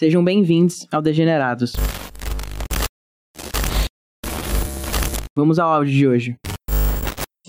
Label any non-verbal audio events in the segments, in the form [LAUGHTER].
Sejam bem-vindos ao Degenerados. Vamos ao áudio de hoje.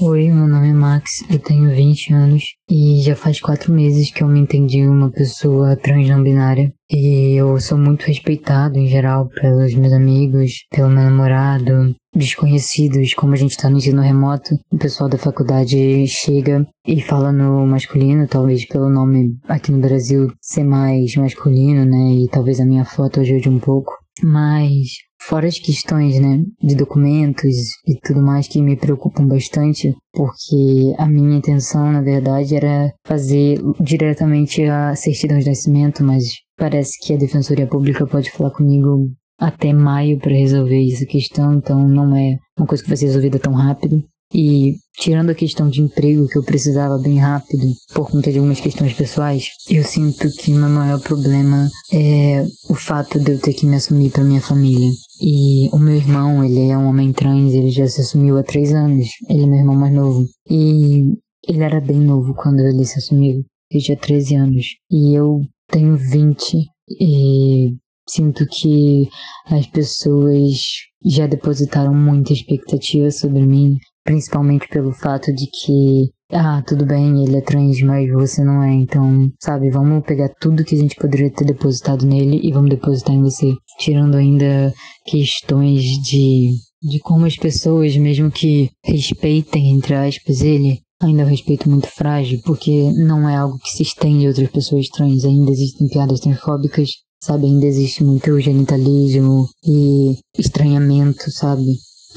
Oi, meu nome é Max, eu tenho 20 anos e já faz quatro meses que eu me entendi uma pessoa trans não binária. E eu sou muito respeitado em geral pelos meus amigos, pelo meu namorado, desconhecidos, como a gente tá no ensino remoto. O pessoal da faculdade chega e fala no masculino, talvez pelo nome aqui no Brasil ser mais masculino, né? E talvez a minha foto ajude um pouco. Mas Fora as questões, né, de documentos e tudo mais que me preocupam bastante, porque a minha intenção, na verdade, era fazer diretamente a certidão de nascimento, mas parece que a Defensoria Pública pode falar comigo até maio para resolver essa questão, então não é uma coisa que vai ser resolvida tão rápido. E tirando a questão de emprego que eu precisava bem rápido por conta de algumas questões pessoais, eu sinto que meu maior problema é o fato de eu ter que me assumir para minha família. E o meu irmão, ele é um homem trans, ele já se assumiu há três anos. Ele é meu irmão mais novo. E ele era bem novo quando ele se assumiu. Ele tinha 13 anos. E eu tenho 20. E sinto que as pessoas já depositaram muita expectativa sobre mim principalmente pelo fato de que ah, tudo bem, ele é trans, mas você não é, então, sabe, vamos pegar tudo que a gente poderia ter depositado nele e vamos depositar em você, tirando ainda questões de de como as pessoas, mesmo que respeitem entre aspas ele, ainda é um respeito muito frágil, porque não é algo que se estende a outras pessoas trans, ainda existem piadas transfóbicas, sabe, ainda existe muito genitalismo e estranhamento, sabe?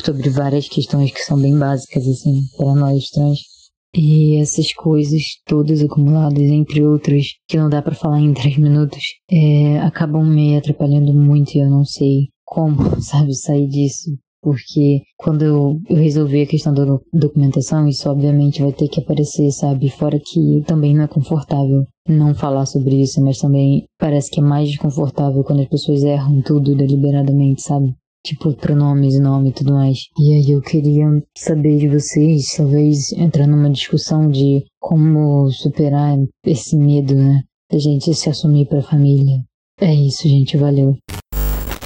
Sobre várias questões que são bem básicas, assim, para nós trans. E essas coisas todas acumuladas, entre outras, que não dá para falar em [LAUGHS] três minutos, é, acabam me atrapalhando muito e eu não sei como, [LAUGHS] sabe, sair disso. Porque quando eu, eu resolver a questão da documentação, isso obviamente vai ter que aparecer, sabe? Fora que também não é confortável não falar sobre isso, mas também parece que é mais desconfortável quando as pessoas erram tudo deliberadamente, sabe? Tipo pronomes, nome e tudo mais. E aí eu queria saber de vocês, talvez entrar numa discussão de como superar esse medo, né? Da gente se assumir pra família. É isso, gente, valeu.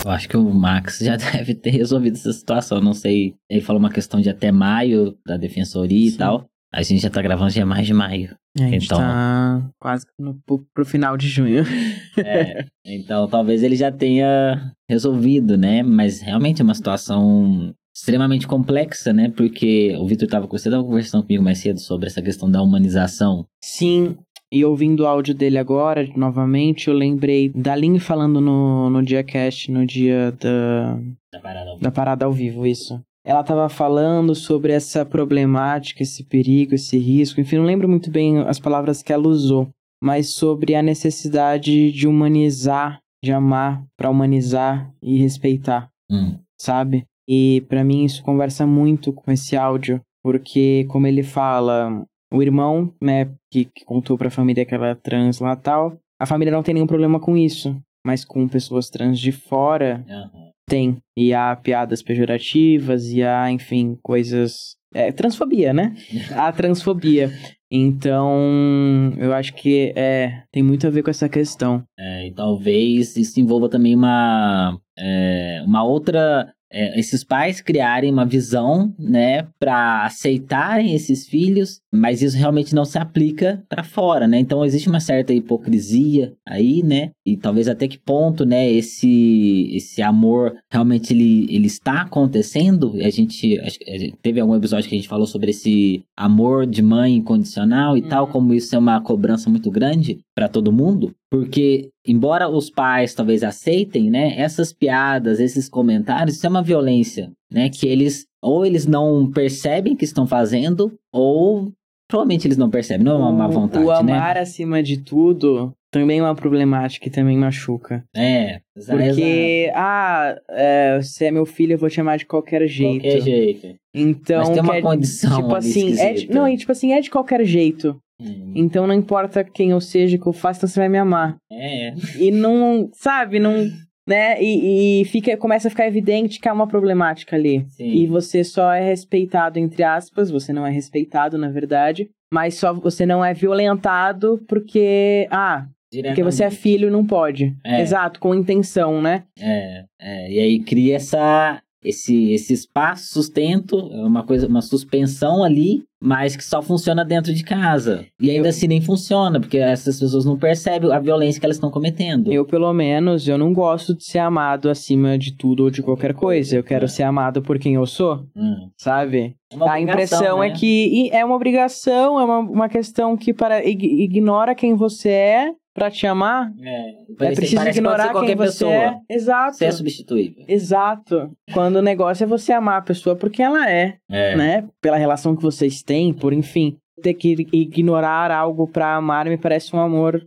Eu acho que o Max já [LAUGHS] deve ter resolvido essa situação. Não sei, ele falou uma questão de até maio da defensoria Sim. e tal. A gente já tá gravando já mais de maio. É, a gente então... tá quase no, pro, pro final de junho. é, então talvez ele já tenha resolvido, né? Mas realmente é uma situação extremamente complexa, né? Porque o Vitor tava, você tava conversando comigo mais cedo sobre essa questão da humanização. Sim, e ouvindo o áudio dele agora, novamente, eu lembrei da Lin falando no, no dia cast, no dia da... Da parada ao vivo. Da parada ao vivo, isso ela estava falando sobre essa problemática, esse perigo, esse risco. Enfim, não lembro muito bem as palavras que ela usou, mas sobre a necessidade de humanizar, de amar para humanizar e respeitar, hum. sabe? E para mim isso conversa muito com esse áudio, porque como ele fala, o irmão, né, que, que contou para a família que ela é trans lá tal, a família não tem nenhum problema com isso, mas com pessoas trans de fora, uhum. Tem. E há piadas pejorativas, e há, enfim, coisas. É, transfobia, né? [LAUGHS] há transfobia. Então, eu acho que é, tem muito a ver com essa questão. É, e talvez isso envolva também uma, é, uma outra é, esses pais criarem uma visão, né, para aceitarem esses filhos, mas isso realmente não se aplica para fora, né? Então existe uma certa hipocrisia aí, né? E talvez até que ponto, né, esse esse amor realmente ele, ele está acontecendo? A gente, a gente teve algum episódio que a gente falou sobre esse amor de mãe incondicional e uhum. tal, como isso é uma cobrança muito grande para todo mundo, porque embora os pais talvez aceitem, né, essas piadas, esses comentários, isso é uma violência, né, que eles ou eles não percebem que estão fazendo ou provavelmente eles não percebem, não é uma má vontade, o né? amar acima de tudo também é uma problemática e também machuca. É, porque ah, é, você é meu filho, eu vou te amar de qualquer jeito. Qualquer jeito. Então, Mas tem uma quer, condição tipo assim, é de, não, e tipo assim, é de qualquer jeito. Hum. Então não importa quem eu seja, que eu faça, então você vai me amar. É. E não, sabe, não, né? E, e fica, começa a ficar evidente que há uma problemática ali. Sim. E você só é respeitado, entre aspas, você não é respeitado, na verdade, mas só você não é violentado porque, ah, Porque você é filho, não pode. É. Exato, com intenção, né? É, é, e aí cria essa, esse, esse espaço, sustento, é uma coisa, uma suspensão ali, mas que só funciona dentro de casa. E ainda assim nem funciona, porque essas pessoas não percebem a violência que elas estão cometendo. Eu, pelo menos, eu não gosto de ser amado acima de tudo ou de qualquer coisa. Eu quero ser amado por quem eu sou, Hum. sabe? É a impressão obrigação, é né? que é uma obrigação, é uma, uma questão que para ig- ignora quem você é pra te amar. É, É preciso ignorar quem você pessoa. é. Exato. Você é substituível. Exato. Quando o negócio é você amar a pessoa porque ela é, É. né? Pela relação que vocês têm, por enfim. Ter que ignorar algo pra amar me parece um amor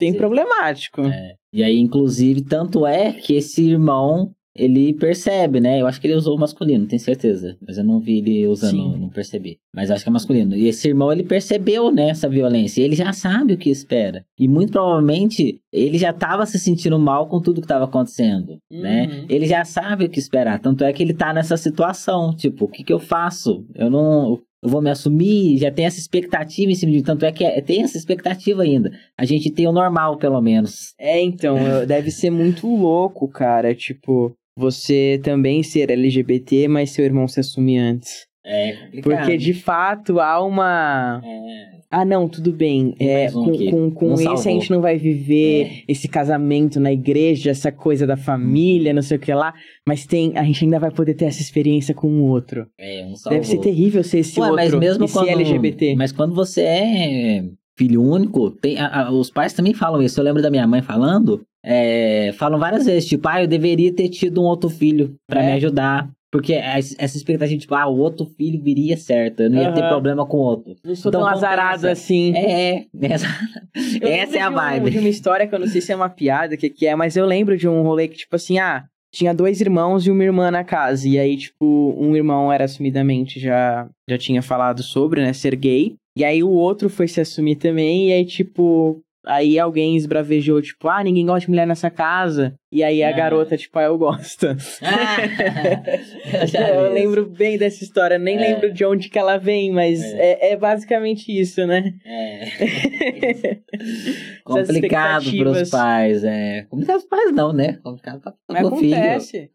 bem Sim. problemático. É. E aí, inclusive, tanto é que esse irmão, ele percebe, né? Eu acho que ele usou o masculino, tenho certeza. Mas eu não vi ele usando, Sim. não percebi. Mas acho que é masculino. E esse irmão, ele percebeu, né, essa violência. E ele já sabe o que espera. E muito provavelmente, ele já tava se sentindo mal com tudo que tava acontecendo, né? Uhum. Ele já sabe o que esperar. Tanto é que ele tá nessa situação. Tipo, o que que eu faço? Eu não... Eu vou me assumir, já tem essa expectativa em cima de mim. Tanto é que é- tem essa expectativa ainda. A gente tem o normal, pelo menos. É, então, deve ser muito louco, cara. Tipo, você também ser LGBT, mas seu irmão se assumir antes. É complicado. Porque de fato há uma. É, Ah, não, tudo bem. É, um com com, com Não esse salvou. a gente não vai viver É. esse casamento na igreja, essa coisa da família, não sei o que lá. Mas tem, a gente ainda vai poder ter essa experiência com o outro. é, um Deve ser terrível ser esse Ué, outro mas mesmo e ser quando, LGBT. Mas quando você é filho único, tem, a- a- os pais também falam isso. Eu lembro da minha mãe falando, é, falam várias vezes, tipo, ah, eu deveria ter tido um outro filho pra É. me ajudar. Porque essa essa expectativa, tipo, ah, o outro filho viria certo, eu não ia ter Aham. problema com o outro. Não sou Então tão azarado assim. É, [LAUGHS] essa, Eu essa é a de um- vibe. de uma história que eu não sei se é uma piada, o que, que é, mas eu lembro de um rolê que, tipo assim, ah, tinha dois irmãos e uma irmã na casa. E aí, tipo, um irmão era assumidamente, já, já tinha falado sobre, né, ser gay. E aí o outro foi se assumir também, e aí, tipo. Aí alguém esbravejou, tipo, ah, ninguém gosta de mulher nessa casa. E aí a Ah. garota, tipo, ah, eu gosto. [LAUGHS] eu já eu lembro bem dessa história, nem É. lembro de onde que ela vem, mas é, é basicamente isso, né? É. [LAUGHS] Complicado pros pais, é. Complicado pros pais não, né? Complicado pra, filho. acontece.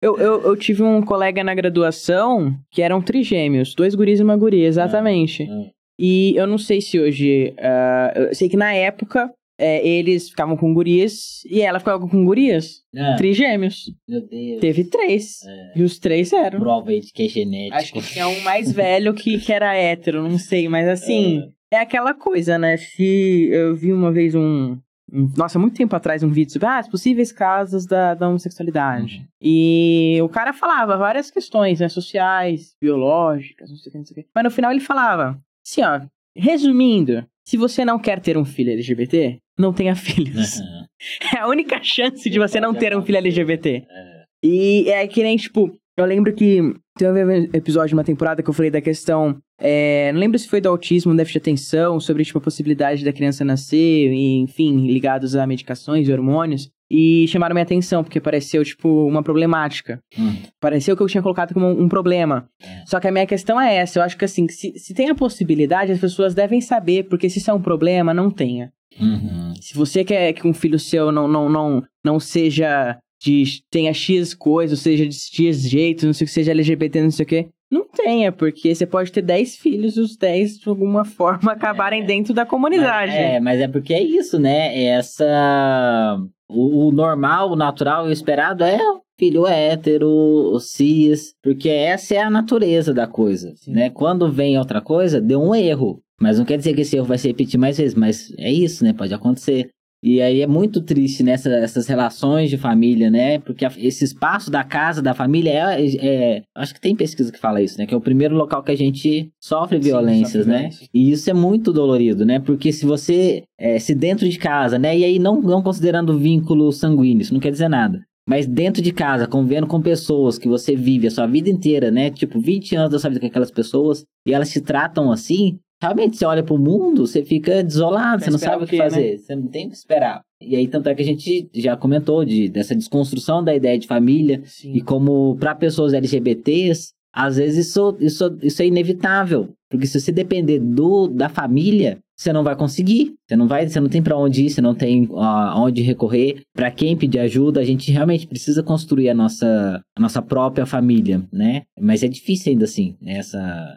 Eu, eu, eu tive um colega na graduação que eram trigêmeos, dois guris e uma guria, exatamente. Ah, E eu não sei se hoje. ah, eu sei que na época é, eles ficavam com gurias e ela ficava com gurias. ah, Trigêmeos. meu Deus. Teve três. É. E os três eram. Prova aí de que é genético. Acho que tinha um mais velho que, que era hétero, não sei, mas assim. É aquela coisa, né? Se eu vi uma vez um. um- Nossa, muito tempo atrás, um vídeo sobre ah, as possíveis causas da, da homossexualidade. Uhum. E o cara falava várias questões, né? Sociais, biológicas, não sei o que, não sei o que. Mas no final ele falava, assim, ó, resumindo, se você não quer ter um filho LGBT, não tenha filhos. Aham. [LAUGHS] É a única chance de você não ter um filho LGBT. É. E é que nem, tipo, eu lembro que teve um episódio de uma temporada que eu falei da questão. é, não lembro se foi do autismo, déficit de atenção, sobre, tipo, a possibilidade da criança nascer, e, enfim, ligados a medicações e hormônios. E chamaram minha atenção, porque pareceu, tipo, uma problemática. Hum. Pareceu que eu tinha colocado como um, problema. É. Só que a minha questão é essa. Eu acho que, assim, se, se tem a possibilidade, as pessoas devem saber, porque se isso é um problema, não tenha. Uhum. Se você quer que um filho seu não, não, não, não seja de. tenha X coisa, ou seja de X jeito, não sei o que, seja LGBT, não sei o que. Não tenha, porque você pode ter 10 filhos e os 10, de alguma [LAUGHS] forma, acabarem É. dentro da comunidade. Mas, é, mas é porque é isso, né? Essa. O, o normal, o natural o esperado é filho hétero, o cis, porque essa é a natureza da coisa, Sim. né? Quando vem outra coisa, deu um erro. Mas não quer dizer que esse erro vai se repetir mais vezes, mas é isso, né? Pode acontecer. E aí é muito triste nessa, essas relações de família, né? Porque esse espaço da casa, da família, é, é- Acho que tem pesquisa que fala isso, né? Que é o primeiro local que a gente sofre Sim, violências, sofre né? violência. E isso é muito dolorido, né? Porque se você. é, se dentro de casa, né? E aí não, não considerando vínculo sanguíneo, isso não quer dizer nada. Mas dentro de casa, convivendo com pessoas que você vive a sua vida inteira, né? Tipo, 20 anos da sua vida com aquelas pessoas, e elas te tratam assim, realmente você olha pro mundo, você fica desolado, você não sabe o que né? fazer, você não tem o que esperar. E aí, tanto é que a gente já comentou de, dessa desconstrução da ideia de família, Sim. e como para pessoas LGBTs, às vezes isso, isso, isso é inevitável. Porque se você depender do, da família, você não vai conseguir. Você não vai, você não tem para onde ir, você não tem aonde uh, recorrer, para quem pedir ajuda. A gente realmente precisa construir a nossa, a nossa própria família, né? Mas é difícil ainda assim, né? essa,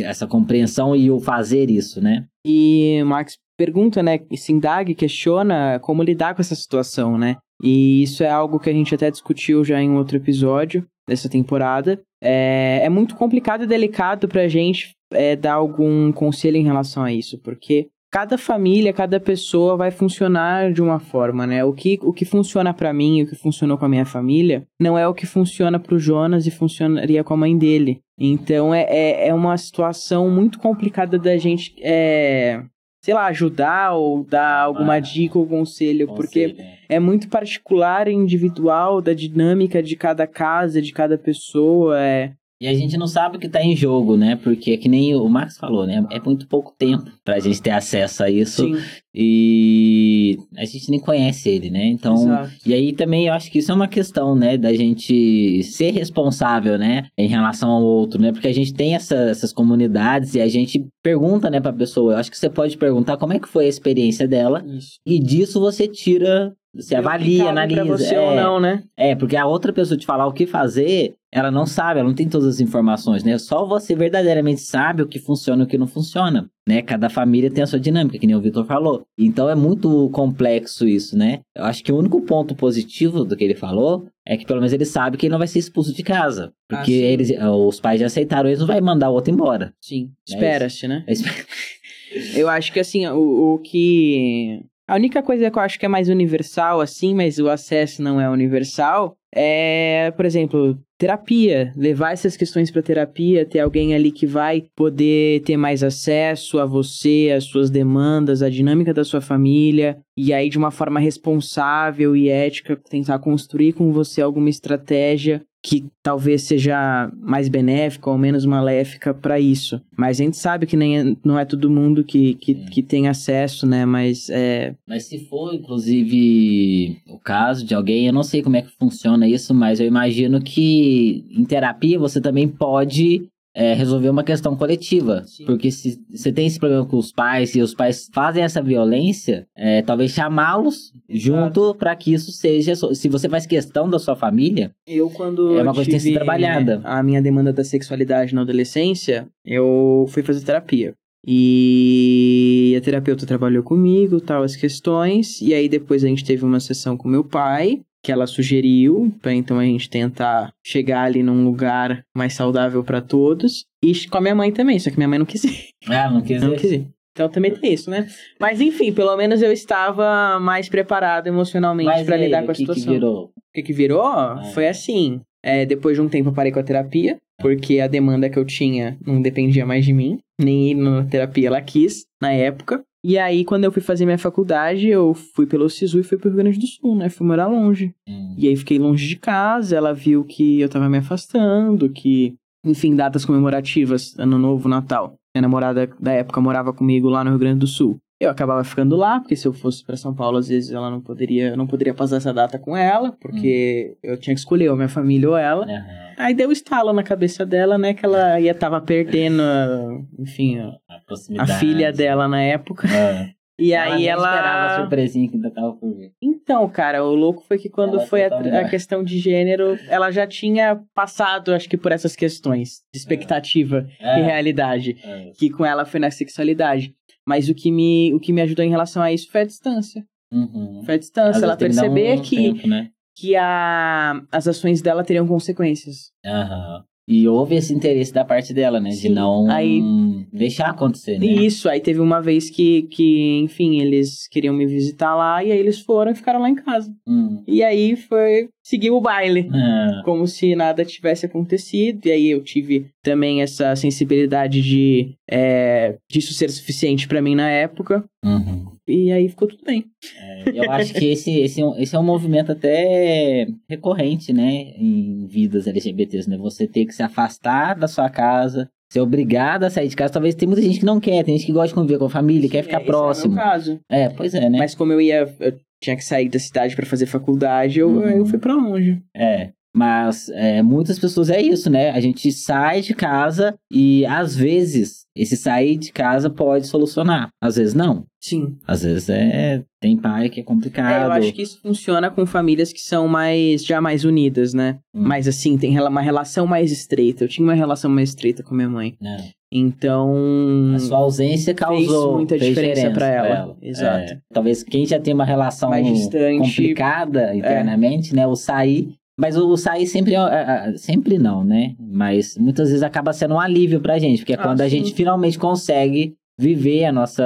essa compreensão e o fazer isso, né? E Max pergunta, né? Sindag questiona como lidar com essa situação, né? E isso é algo que a gente até discutiu já em outro episódio dessa temporada. É, é muito complicado e delicado pra gente é, dar algum conselho em relação a isso, porque cada família, cada pessoa vai funcionar de uma forma, né? O que, o que funciona para mim, o que funcionou com a minha família, não é o que funciona pro Jonas e funcionaria com a mãe dele. Então é, é, é uma situação muito complicada da gente é, sei lá, ajudar ou dar alguma ah, dica ou conselho, conselho, porque é muito particular e individual da dinâmica de cada casa, de cada pessoa, é... E a gente não sabe o que está em jogo, né? Porque é que nem o Max falou, né? É muito pouco tempo para a gente ter acesso a isso. Sim. E a gente nem conhece ele, né? Então, Exato. e aí também eu acho que isso é uma questão, né, da gente ser responsável, né, em relação ao outro, né? Porque a gente tem essa, essas comunidades e a gente pergunta, né, pra pessoa. Eu acho que você pode perguntar como é que foi a experiência dela. Isso. E disso você tira você avalia, analisa. Pra você é, ou não, né? É, porque a outra pessoa te falar o que fazer, ela não sabe, ela não tem todas as informações, né? Só você verdadeiramente sabe o que funciona e o que não funciona, né? Cada família tem a sua dinâmica, que nem o Vitor falou. Então é muito complexo isso, né? Eu acho que o único ponto positivo do que ele falou é que pelo menos ele sabe que ele não vai ser expulso de casa. Porque ah, eles, os pais já aceitaram, eles não vai mandar o outro embora. Sim, é espera-se, né? [LAUGHS] Eu acho que assim, o, o que a única coisa que eu acho que é mais universal, assim, mas o acesso não é universal, é, por exemplo, terapia. Levar essas questões para terapia, ter alguém ali que vai poder ter mais acesso a você, as suas demandas, a dinâmica da sua família, e aí de uma forma responsável e ética tentar construir com você alguma estratégia que talvez seja mais benéfica ou menos maléfica para isso. Mas a gente sabe que nem é, não é todo mundo que, que, que, tem acesso, né? Mas é. Mas se for, inclusive, o caso de alguém, eu não sei como é que funciona isso, mas eu imagino que em terapia você também pode é, resolver uma questão coletiva. Sim. Porque se você tem esse problema com os pais e os pais fazem essa violência, é, talvez chamá-los junto para que isso seja. Se você faz questão da sua família, eu quando é uma coisa que tem que ser trabalhada. A minha demanda da sexualidade na adolescência, eu fui fazer terapia. E a terapeuta trabalhou comigo, tal, as questões. E aí depois a gente teve uma sessão com meu pai que ela sugeriu, para então a gente tentar chegar ali num lugar mais saudável para todos. E com a minha mãe também, só que minha mãe não quis ir. [LAUGHS] Ah, não quis ir. Não quis ir. Então também tem isso, né? Mas enfim, pelo menos eu estava mais preparado emocionalmente para lidar com a situação. O que virou? O que, que virou? Ah. Foi assim. É, depois de um tempo eu parei com a terapia, porque a demanda que eu tinha não dependia mais de mim, nem ir na terapia ela quis na época. E aí, quando eu fui fazer minha faculdade, eu fui pelo SISU e fui pro Rio Grande do Sul, né? Fui morar longe. Hum. E aí fiquei longe de casa, ela viu que eu tava me afastando, que, enfim, datas comemorativas, Ano Novo, Natal. Minha namorada da época morava comigo lá no Rio Grande do Sul. Eu acabava ficando lá, porque se eu fosse para São Paulo, às vezes ela não poderia, não poderia passar essa data com ela, porque hum. eu tinha que escolher ou minha família ou ela. Uhum. Aí deu estalo na cabeça dela, né, que ela ia tava perdendo, enfim, a, a filha dela na época. É. [LAUGHS] E ela aí ela. esperava a surpresinha que ainda tava por vir. Então, cara, o louco foi que quando ela foi a, a, questão de gênero, ela já tinha passado, acho que, por essas questões de expectativa é. e realidade. É. Que com ela foi na sexualidade. Mas o que me, o que me ajudou em relação a isso foi a distância. Uhum. Foi a distância, ela perceber um que, tempo, né? que a, as ações dela teriam consequências. Uhum. E houve esse interesse da parte dela, né? Sim. De não aí, deixar acontecer, né? Isso, aí teve uma vez que, que, enfim, eles queriam me visitar lá e aí eles foram e ficaram lá em casa. Hum. E aí foi seguir o baile, é. como se nada tivesse acontecido. E aí eu tive também essa sensibilidade de é, disso ser suficiente para mim na época. Uhum. E aí ficou tudo bem. É, eu acho que esse, esse, é esse é um movimento até recorrente, né? Em vidas LGBTs, né? Você ter que se afastar da sua casa, ser obrigado a sair de casa. Talvez tem muita gente que não quer, tem gente que gosta de conviver com a família, quer ficar é, próximo. É caso. É, pois é, né? Mas como eu ia. Eu tinha que sair da cidade para fazer faculdade, eu, uhum. eu fui para longe. É. Mas é, muitas pessoas é isso, né? A gente sai de casa e às vezes esse sair de casa pode solucionar. Às vezes não. Sim. Às vezes é. Tem pai que é complicado. É, eu acho que isso funciona com famílias que são mais. já mais unidas, né? Hum. Mas assim, tem uma relação mais estreita. Eu tinha uma relação mais estreita com minha mãe. É. Então. A sua ausência causou muita fez diferença pra ela. É. Exato. Talvez quem já tem uma relação Mais distante. complicada internamente, né? O sair. Mas o sair sempre, é- é- é- sempre não, né? Mas muitas vezes acaba sendo um alívio pra gente, porque é Ah, quando a gente finalmente consegue viver a nossa,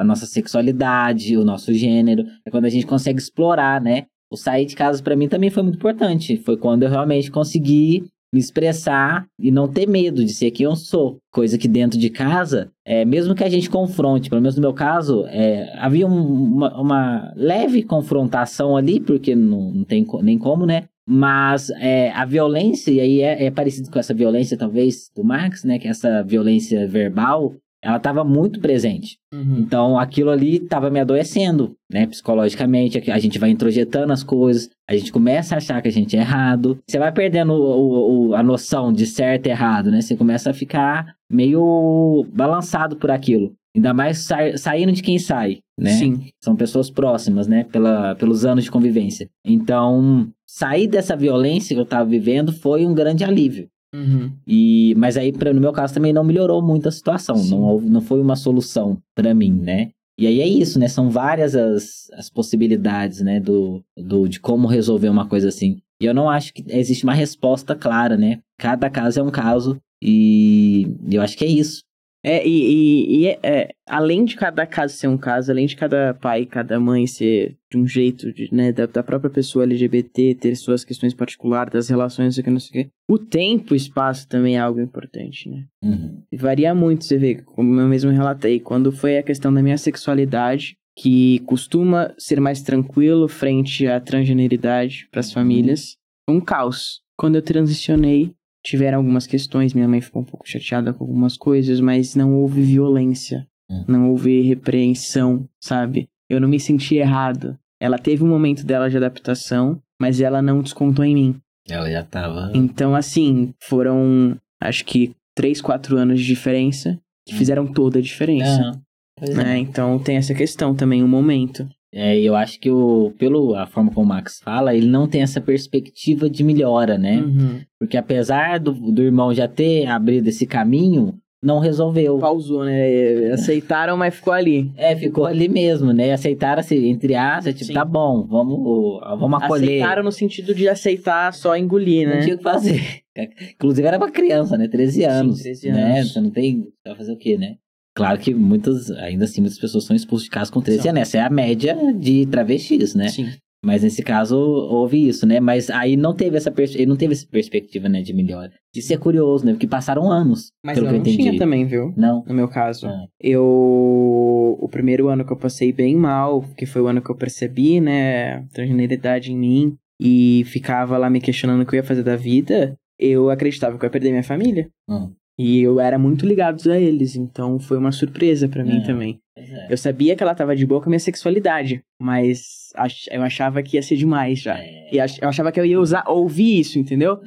a nossa sexualidade, o nosso gênero, é quando a gente consegue explorar, né? O sair de casa pra mim também foi muito importante. Foi quando eu realmente consegui me expressar e não ter medo de ser quem eu sou. Coisa que dentro de casa, é, mesmo que a gente confronte, pelo menos no meu caso, é, havia um- uma, uma leve confrontação ali, porque não, não tem nem como, né? Mas é, a violência, e aí é, é parecido com essa violência, talvez, do Marx, né? Que essa violência verbal, ela estava muito presente. Uhum. Então aquilo ali estava me adoecendo, né? Psicologicamente, a gente vai introjetando as coisas, a gente começa a achar que a gente é errado. Você vai perdendo o- o- a noção de certo e errado, né? Você começa a ficar meio balançado por aquilo. Ainda mais sa- saindo de quem sai, né? Sim. São pessoas próximas, né? Pela, pelos anos de convivência. Então, sair dessa violência que eu tava vivendo foi um grande alívio. Uhum. E, mas aí, pra, no meu caso, também não melhorou muito a situação. Sim. Não, não foi uma solução pra mim, né? E aí é isso, né? São várias as, as possibilidades, né? Do, do, de como resolver uma coisa assim. E eu não acho que existe uma resposta clara, né? Cada caso é um caso. E eu acho que é isso. É, e, e- e é- é, além de cada caso ser um caso, além de cada pai, cada mãe ser de um jeito, de, né, da, da própria pessoa LGBT ter suas questões particulares, das relações, não sei o que, não sei o que, o tempo e o espaço também é algo importante, né? Uhum. E varia muito, você vê, como eu mesmo relatei, quando foi a questão da minha sexualidade, que costuma ser mais tranquilo frente à transgeneridade para as Uhum. famílias, foi um caos. Quando eu transicionei, tiveram algumas questões, minha mãe ficou um pouco chateada com algumas coisas, mas não houve violência, Uhum. não houve repreensão, sabe? Eu não me senti errado. Ela teve um momento dela de adaptação, mas ela não descontou em mim. Ela já tava. Então, assim, foram acho que três, quatro anos de diferença que Hum. fizeram toda a diferença. Pois é. Né? Então tem essa questão também, o momento. É, eu acho que o, pelo a forma como o Max fala, ele não tem essa perspectiva de melhora, né? Uhum. Porque apesar do, do irmão já ter abrido esse caminho, não resolveu. Pausou, né? Aceitaram, mas ficou ali. É, ficou ali mesmo, né? Aceitaram, assim, entre aspas, tipo, Sim. tá bom, vamos, vamos acolher. Aceitaram no sentido de aceitar só engolir, Não né? tinha o que fazer. [LAUGHS] Inclusive era uma criança, né? 13 anos. 13 Né? anos. Você não tem. Você vai fazer o quê, né? Claro que muitas, ainda assim, muitas pessoas são expulsas de casa com 13 São. anos. Essa é a média de travestis, né? Sim. Mas nesse caso houve isso, né? Mas aí não teve essa pers- ele não teve essa perspectiva, né, de melhora. Isso é curioso, né? Porque passaram anos, Mas pelo eu que eu não entendi. tinha também, viu? Não. No meu caso. Ah. Eu. O primeiro ano que eu passei bem mal, que foi o ano que eu percebi, né? Transgeneridade em mim. E ficava lá me questionando o que eu ia fazer da vida. Eu acreditava que eu ia perder minha família. Hum. E eu era muito ligado a eles, então foi uma surpresa pra mim É. também. É. Eu sabia que ela tava de boa com a minha sexualidade, mas ach- eu achava que ia ser demais já. É, E ach- eu achava que eu ia usar, ouvir isso, entendeu?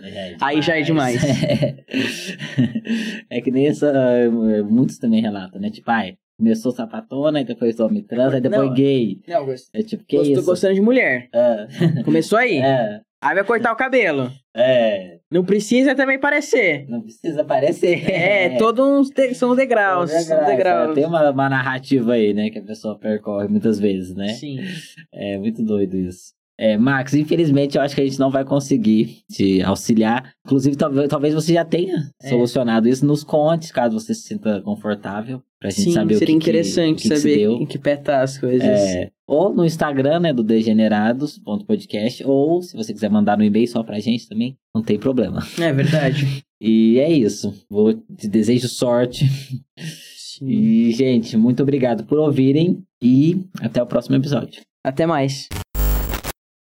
Aí já é demais. [LAUGHS] é que nem essa. eh, Muitos também relatam, né? Tipo, ai, começou sapatona, e depois homem trans, aí depois Não. gay. Não, gost... É tipo, que tô isso? gostando de mulher. É, Começou aí. é, Aí vai cortar o cabelo. é, Não precisa também parecer. não precisa aparecer. É, todos uns de... são degraus. São São degraus. Tem uma, uma narrativa aí, né? Que a pessoa percorre muitas vezes, né? Sim. É muito doido isso. É, Max, infelizmente eu acho que a gente não vai conseguir te auxiliar. Inclusive, talvez, talvez você já tenha É. solucionado isso. Nos conte, caso você se sinta confortável, pra gente Sim, saber seria o que, interessante que, o que que saber deu. em que pé tá as coisas. É, ou no Instagram, né, do degenerados.podcast, ou se você quiser mandar no e-mail só pra gente também, não tem problema. É verdade. [LAUGHS] E é isso. Vou te desejo sorte. Sim. E, gente, muito obrigado por ouvirem e até o próximo episódio. Até mais.